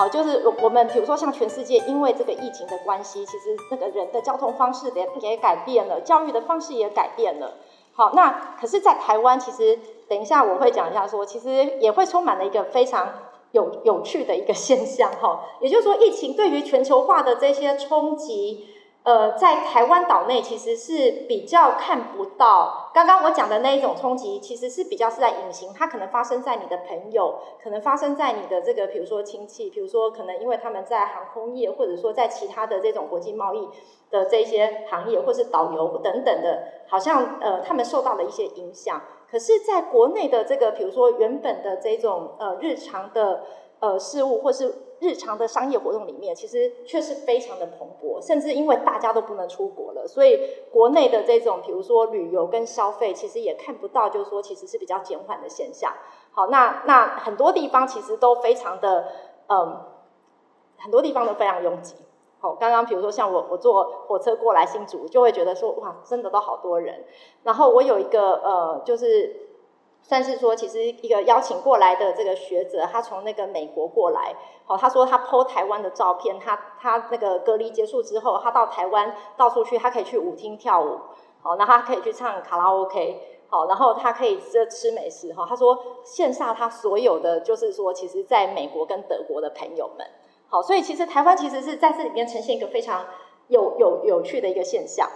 好，就是我们比如说像全世界，因为这个疫情的关系，其实那个人的交通方式也也改变了，教育的方式也改变了。好，那可是，在台湾，其实等一下我会讲一下，说其实也会充满了一个非常有有趣的一个现象，哈，也就是说，疫情对于全球化的这些冲击。呃，在台湾岛内其实是比较看不到刚刚我讲的那一种冲击，其实是比较是在隐形，它可能发生在你的朋友，可能发生在你的这个，比如说亲戚，比如说可能因为他们在航空业，或者说在其他的这种国际贸易的这些行业，或是导游等等的，好像呃他们受到了一些影响。可是，在国内的这个，比如说原本的这种呃日常的呃事物，或是日常的商业活动里面，其实却是非常的蓬勃，甚至因为大家都不能出国了，所以国内的这种，比如说旅游跟消费，其实也看不到，就是说其实是比较减缓的现象。好，那那很多地方其实都非常的，嗯，很多地方都非常拥挤。好，刚刚比如说像我，我坐火车过来新竹，就会觉得说，哇，真的都好多人。然后我有一个呃，就是。算是说，其实一个邀请过来的这个学者，他从那个美国过来，好，他说他剖台湾的照片，他他那个隔离结束之后，他到台湾到处去，他可以去舞厅跳舞，好，那他可以去唱卡拉 OK，好，然后他可以这吃美食，哈，他说线下他所有的就是说，其实在美国跟德国的朋友们，好，所以其实台湾其实是在这里面呈现一个非常有有有趣的一个现象。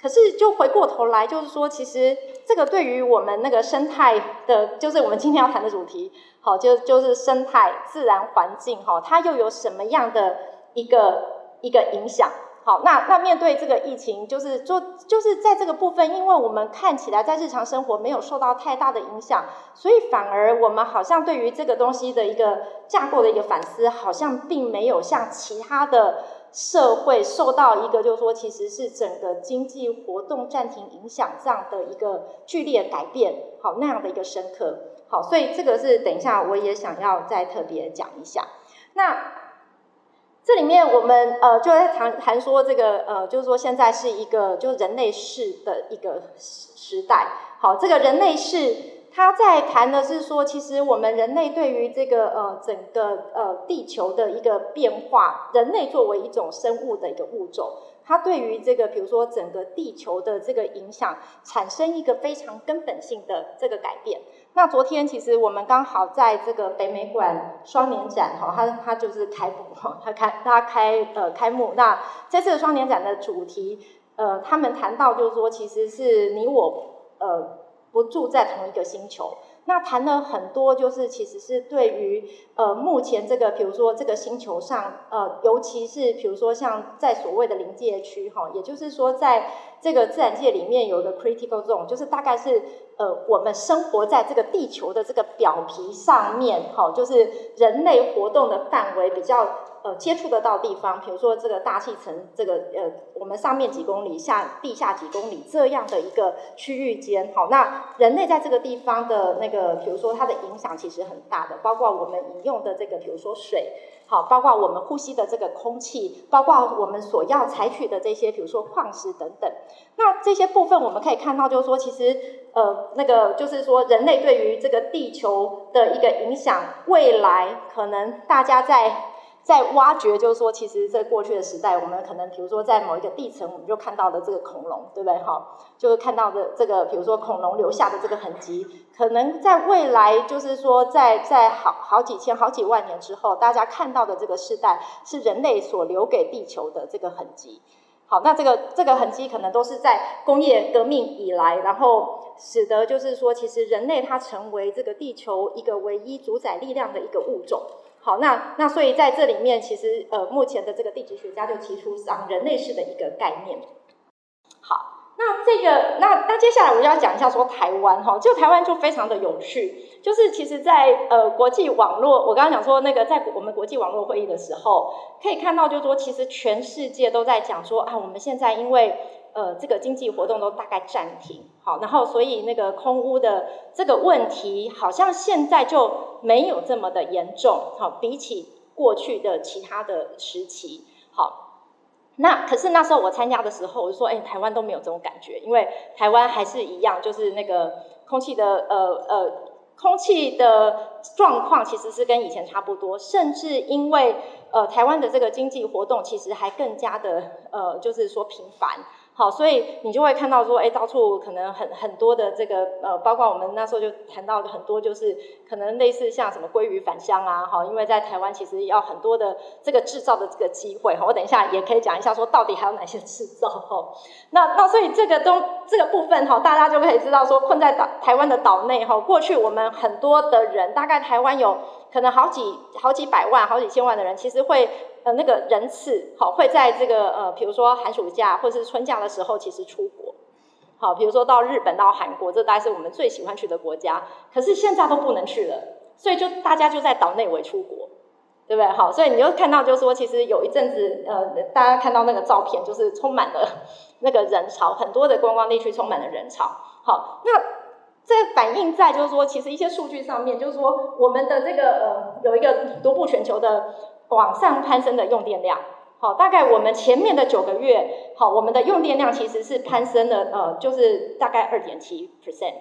可是，就回过头来，就是说，其实这个对于我们那个生态的，就是我们今天要谈的主题，好，就就是生态自然环境，哈，它又有什么样的一个一个影响？好，那那面对这个疫情，就是就就是在这个部分，因为我们看起来在日常生活没有受到太大的影响，所以反而我们好像对于这个东西的一个架构的一个反思，好像并没有像其他的。社会受到一个，就是说，其实是整个经济活动暂停影响这样的一个剧烈改变，好那样的一个深刻，好，所以这个是等一下我也想要再特别讲一下。那这里面我们呃就在谈谈说这个呃，就是说现在是一个就是人类世的一个时代，好，这个人类世。他在谈的是说，其实我们人类对于这个呃整个呃地球的一个变化，人类作为一种生物的一个物种，它对于这个比如说整个地球的这个影响，产生一个非常根本性的这个改变。那昨天其实我们刚好在这个北美馆双年展哈，它它就是开幕哈，它开它开呃开幕。那这次双年展的主题，呃，他们谈到就是说，其实是你我呃。不住在同一个星球，那谈了很多，就是其实是对于呃目前这个，比如说这个星球上，呃，尤其是比如说像在所谓的临界区哈，也就是说在这个自然界里面有一个 critical zone，就是大概是呃我们生活在这个地球的这个表皮上面，哈，就是人类活动的范围比较。呃，接触得到地方，比如说这个大气层，这个呃，我们上面几公里，下地下几公里这样的一个区域间，好，那人类在这个地方的那个，比如说它的影响其实很大的，包括我们饮用的这个，比如说水，好，包括我们呼吸的这个空气，包括我们所要采取的这些，比如说矿石等等，那这些部分我们可以看到，就是说，其实呃，那个就是说，人类对于这个地球的一个影响，未来可能大家在。在挖掘，就是说，其实，在过去的时代，我们可能，比如说，在某一个地层，我们就看到的这个恐龙，对不对？哈，就是看到的这个，比如说，恐龙留下的这个痕迹，可能在未来，就是说，在在好好几千、好几万年之后，大家看到的这个时代，是人类所留给地球的这个痕迹。好，那这个这个痕迹，可能都是在工业革命以来，然后使得，就是说，其实人类它成为这个地球一个唯一主宰力量的一个物种。好，那那所以在这里面，其实呃，目前的这个地质学家就提出像人类式的一个概念。好，那这个那那接下来我就要讲一下说台湾哈，就台湾就非常的有趣，就是其实，在呃国际网络，我刚刚讲说那个在我们国际网络会议的时候，可以看到就是说，其实全世界都在讲说啊，我们现在因为。呃，这个经济活动都大概暂停，好，然后所以那个空屋的这个问题，好像现在就没有这么的严重，好，比起过去的其他的时期，好，那可是那时候我参加的时候，我就说，哎，台湾都没有这种感觉，因为台湾还是一样，就是那个空气的呃呃空气的状况其实是跟以前差不多，甚至因为呃台湾的这个经济活动其实还更加的呃就是说频繁。好，所以你就会看到说，哎，到处可能很很多的这个呃，包括我们那时候就谈到很多，就是可能类似像什么鲑鱼返乡啊，哈，因为在台湾其实要很多的这个制造的这个机会，哈，我等一下也可以讲一下说到底还有哪些制造，哈，那那所以这个都这个部分哈，大家就可以知道说，困在岛台湾的岛内哈，过去我们很多的人，大概台湾有可能好几好几百万、好几千万的人，其实会。呃，那个人次好会在这个呃，比如说寒暑假或是春假的时候，其实出国，好，比如说到日本、到韩国，这大概是我们最喜欢去的国家。可是现在都不能去了，所以就大家就在岛内围出国，对不对？好，所以你就看到，就是说，其实有一阵子，呃，大家看到那个照片，就是充满了那个人潮，很多的观光地区充满了人潮。好，那这反映在就是说，其实一些数据上面，就是说，我们的这个呃，有一个独步全球的。往上攀升的用电量，好，大概我们前面的九个月，好，我们的用电量其实是攀升了，呃，就是大概二点七 percent，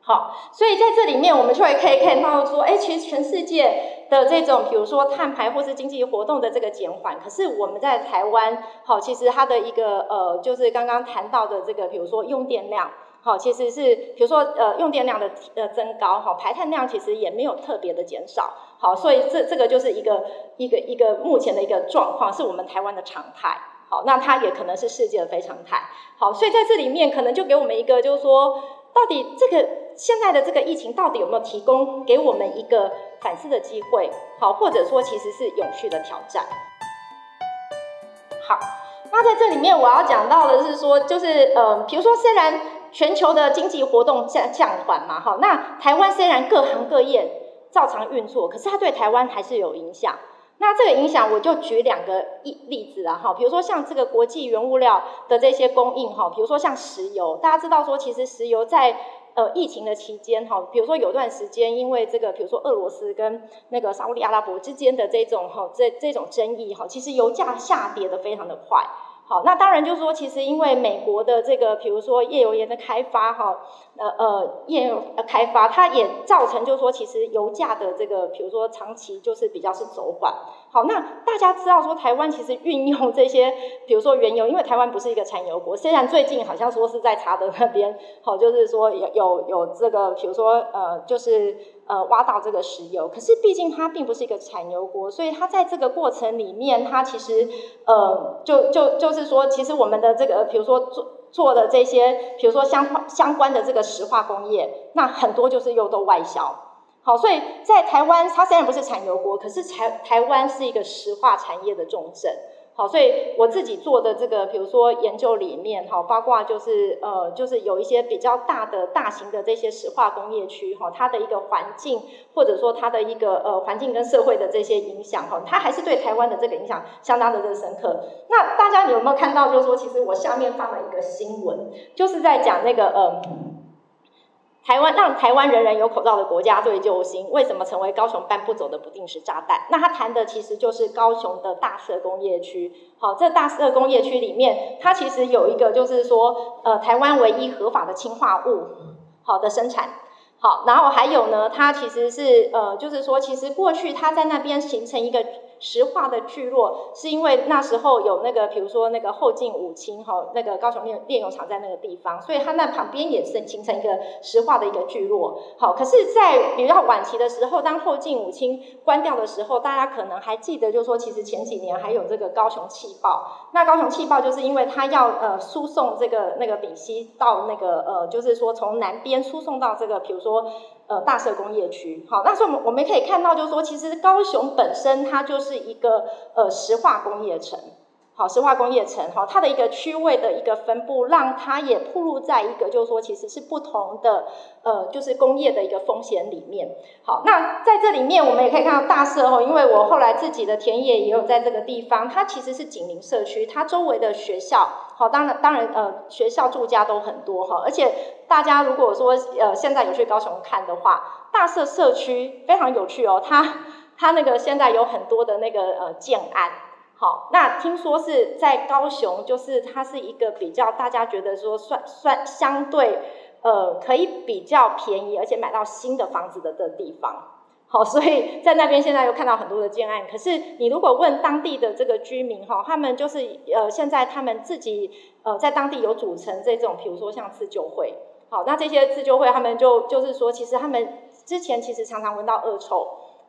好，所以在这里面我们就会可以看到说，哎，其实全世界的这种，比如说碳排或是经济活动的这个减缓，可是我们在台湾，好，其实它的一个呃，就是刚刚谈到的这个，比如说用电量。好，其实是比如说呃用电量的呃增高，哈，排碳量其实也没有特别的减少，好，所以这这个就是一个一个一个目前的一个状况，是我们台湾的常态，好，那它也可能是世界的非常态，好，所以在这里面可能就给我们一个就是说，到底这个现在的这个疫情到底有没有提供给我们一个反思的机会，好，或者说其实是永续的挑战，好，那在这里面我要讲到的是说，就是呃，比如说虽然。全球的经济活动降降缓嘛，哈，那台湾虽然各行各业照常运作，可是它对台湾还是有影响。那这个影响，我就举两个例例子啊，哈，比如说像这个国际原物料的这些供应，哈，比如说像石油，大家知道说，其实石油在呃疫情的期间，哈，比如说有段时间，因为这个，比如说俄罗斯跟那个沙特阿拉伯之间的这种哈这这种争议，哈，其实油价下跌的非常的快。好，那当然就是说，其实因为美国的这个，比如说页油盐的开发，哈，呃呃，页油开发，它也造成就是说，其实油价的这个，比如说长期就是比较是走缓。好，那大家知道说，台湾其实运用这些，比如说原油，因为台湾不是一个产油国，虽然最近好像说是在查德那边，好，就是说有有有这个，比如说呃，就是。呃，挖到这个石油，可是毕竟它并不是一个产油国，所以它在这个过程里面，它其实呃，就就就是说，其实我们的这个，比如说做做的这些，比如说相相关的这个石化工业，那很多就是又都外销。好，所以在台湾，它虽然不是产油国，可是台台湾是一个石化产业的重镇。好，所以我自己做的这个，比如说研究里面，哈，包括就是呃，就是有一些比较大的、大型的这些石化工业区，哈，它的一个环境，或者说它的一个呃环境跟社会的这些影响，哈，它还是对台湾的这个影响相当的这深刻。那大家有没有看到？就是说，其实我下面放了一个新闻，就是在讲那个呃。台湾让台湾人人有口罩的国家队救星，为什么成为高雄搬不走的不定时炸弹？那他谈的其实就是高雄的大社工业区。好，这大社工业区里面，它其实有一个就是说，呃，台湾唯一合法的氰化物好的生产。好，然后还有呢，它其实是呃，就是说，其实过去它在那边形成一个。石化的聚落是因为那时候有那个，比如说那个后进五清哈，那个高雄炼炼油厂在那个地方，所以它那旁边也是形成一个石化的一个聚落。好，可是，在比较晚期的时候，当后进五清关掉的时候，大家可能还记得，就是说，其实前几年还有这个高雄气爆。那高雄气爆就是因为它要呃输送这个那个丙烯到那个呃，就是说从南边输送到这个，比如说。呃，大社工业区，好，那所以我们我们可以看到，就是说，其实高雄本身它就是一个呃石化工业城。好，石化工业城哈，它的一个区位的一个分布，让它也铺露在一个，就是说，其实是不同的，呃，就是工业的一个风险里面。好，那在这里面，我们也可以看到大社哦，因为我后来自己的田野也有在这个地方，它其实是紧邻社区，它周围的学校，好，当然当然，呃，学校住家都很多哈，而且大家如果说呃现在有去高雄看的话，大社社区非常有趣哦，它它那个现在有很多的那个呃建安。好，那听说是在高雄，就是它是一个比较大家觉得说算算相对呃可以比较便宜，而且买到新的房子的的地方。好，所以在那边现在又看到很多的建案。可是你如果问当地的这个居民哈，他们就是呃，现在他们自己呃在当地有组成这种，比如说像自救会。好，那这些自救会他们就就是说，其实他们之前其实常常闻到恶臭。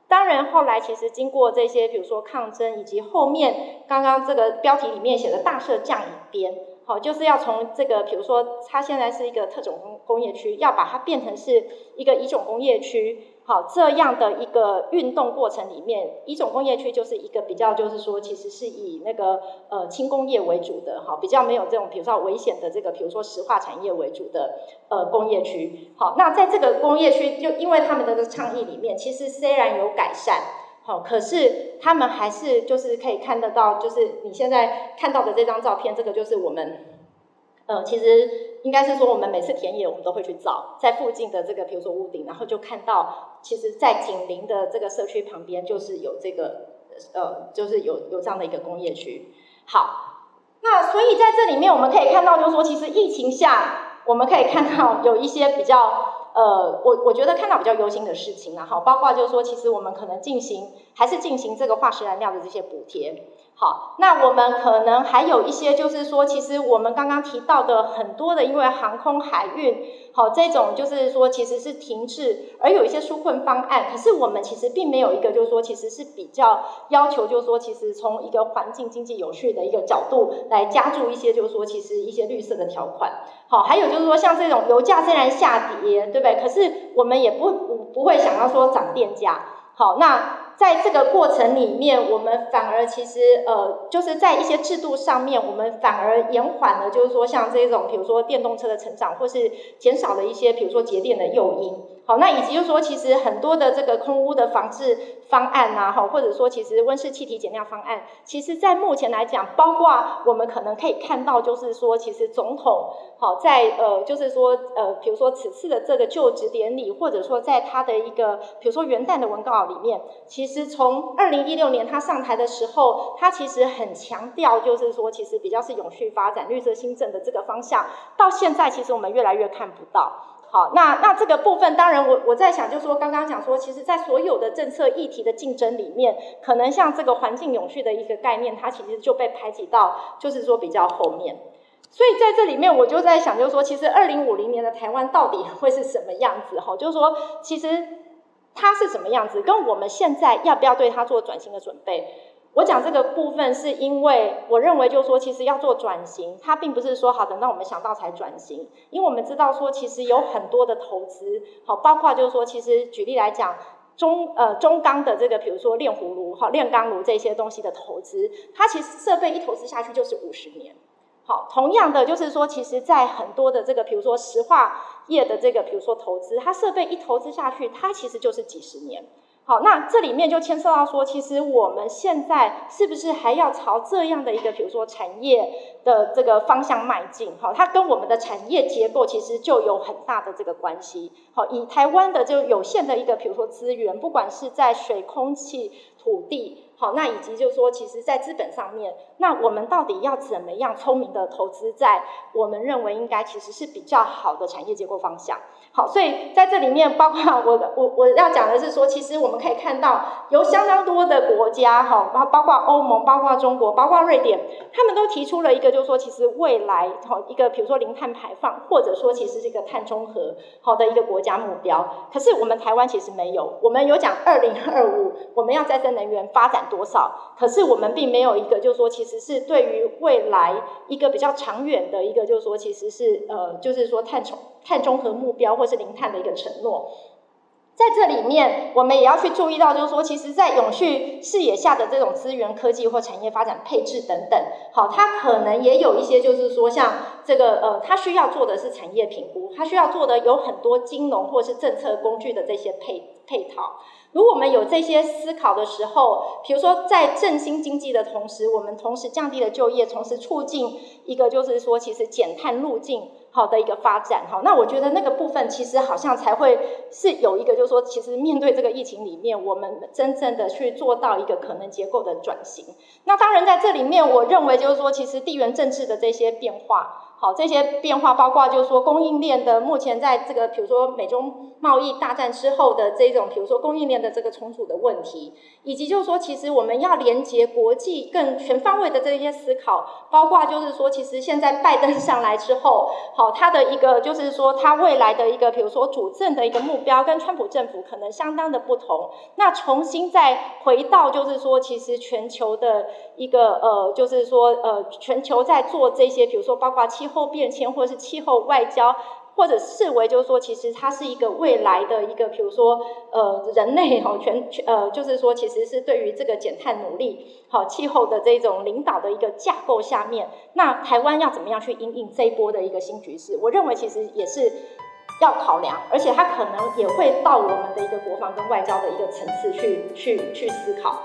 当然后来其实经过这些，比如说抗争，以及后面刚刚这个标题里面写的大赦降一边，好，就是要从这个比如说它现在是一个特种工工业区，要把它变成是一个乙种工业区。好，这样的一个运动过程里面，乙种工业区就是一个比较，就是说，其实是以那个呃轻工业为主的，哈，比较没有这种，比如说危险的这个，比如说石化产业为主的呃工业区。好，那在这个工业区，就因为他们的倡议里面，其实虽然有改善，好，可是他们还是就是可以看得到，就是你现在看到的这张照片，这个就是我们，呃，其实。应该是说，我们每次田野，我们都会去找在附近的这个，比如说屋顶，然后就看到，其实，在紧邻的这个社区旁边，就是有这个，呃，就是有有这样的一个工业区。好，那所以在这里面，我们可以看到，就是说，其实疫情下，我们可以看到有一些比较。呃，我我觉得看到比较忧心的事情啊，好，包括就是说，其实我们可能进行还是进行这个化石燃料的这些补贴，好，那我们可能还有一些就是说，其实我们刚刚提到的很多的，因为航空海运，好，这种就是说其实是停滞，而有一些纾困方案，可是我们其实并没有一个就是说，其实是比较要求就是说，其实从一个环境经济有序的一个角度来加注一些就是说，其实一些绿色的条款，好，还有就是说像这种油价虽然下跌，对。对不对？可是我们也不不不会想要说涨电价。好，那在这个过程里面，我们反而其实呃，就是在一些制度上面，我们反而延缓了，就是说像这种，比如说电动车的成长，或是减少了一些，比如说节电的诱因。好，那以及就是说，其实很多的这个空污的防治方案呐，哈，或者说其实温室气体减量方案，其实在目前来讲，包括我们可能可以看到，就是说，其实总统好在呃，就是说呃，比如说此次的这个就职典礼，或者说在他的一个比如说元旦的文稿里面，其实其实从二零一六年他上台的时候，他其实很强调，就是说其实比较是永续发展、绿色新政的这个方向，到现在其实我们越来越看不到。好，那那这个部分，当然我我在想，就是说刚刚讲说，其实，在所有的政策议题的竞争里面，可能像这个环境永续的一个概念，它其实就被排挤到，就是说比较后面。所以在这里面，我就在想，就是说，其实二零五零年的台湾到底会是什么样子？哈，就是说，其实它是什么样子，跟我们现在要不要对它做转型的准备？我讲这个部分，是因为我认为，就是说，其实要做转型，它并不是说好等到我们想到才转型，因为我们知道说，其实有很多的投资，好，包括就是说，其实举例来讲，中呃中钢的这个，比如说炼葫芦、好炼钢炉这些东西的投资，它其实设备一投资下去就是五十年，好，同样的就是说，其实在很多的这个，比如说石化业的这个，比如说投资，它设备一投资下去，它其实就是几十年。好，那这里面就牵涉到说，其实我们现在是不是还要朝这样的一个，比如说产业的这个方向迈进？好，它跟我们的产业结构其实就有很大的这个关系。好，以台湾的就有限的一个，比如说资源，不管是在水、空气、土地。好，那以及就是说，其实，在资本上面，那我们到底要怎么样聪明的投资在我们认为应该其实是比较好的产业结构方向？好，所以在这里面，包括我我我要讲的是说，其实我们可以看到，有相当多的国家，哈，包包括欧盟，包括中国，包括瑞典，他们都提出了一个，就是说，其实未来，好一个，比如说零碳排放，或者说其实是一个碳中和，好的一个国家目标。可是我们台湾其实没有，我们有讲二零二五，我们要再生能源发展。多少？可是我们并没有一个，就是说，其实是对于未来一个比较长远的一个，就是说，其实是呃，就是说碳中碳中和目标或是零碳的一个承诺。在这里面，我们也要去注意到，就是说，其实，在永续视野下的这种资源科技或产业发展配置等等，好，它可能也有一些，就是说，像这个呃，它需要做的是产业评估，它需要做的有很多金融或是政策工具的这些配配套。如果我们有这些思考的时候，比如说在振兴经济的同时，我们同时降低了就业，同时促进一个就是说，其实减碳路径好的一个发展，哈，那我觉得那个部分其实好像才会是有一个就是说，其实面对这个疫情里面，我们真正的去做到一个可能结构的转型。那当然在这里面，我认为就是说，其实地缘政治的这些变化。好，这些变化包括就是说供应链的目前在这个，比如说美中贸易大战之后的这种，比如说供应链的这个重组的问题，以及就是说，其实我们要连接国际更全方位的这些思考，包括就是说，其实现在拜登上来之后，好，他的一个就是说，他未来的一个，比如说主政的一个目标，跟川普政府可能相当的不同。那重新再回到就是说，其实全球的一个呃，就是说呃，全球在做这些，比如说包括气候变迁或者是气候外交，或者视为就是说，其实它是一个未来的一个，比如说呃，人类哈全全呃，就是说其实是对于这个减碳努力好气候的这种领导的一个架构下面，那台湾要怎么样去应应这一波的一个新局势？我认为其实也是要考量，而且它可能也会到我们的一个国防跟外交的一个层次去去去思考。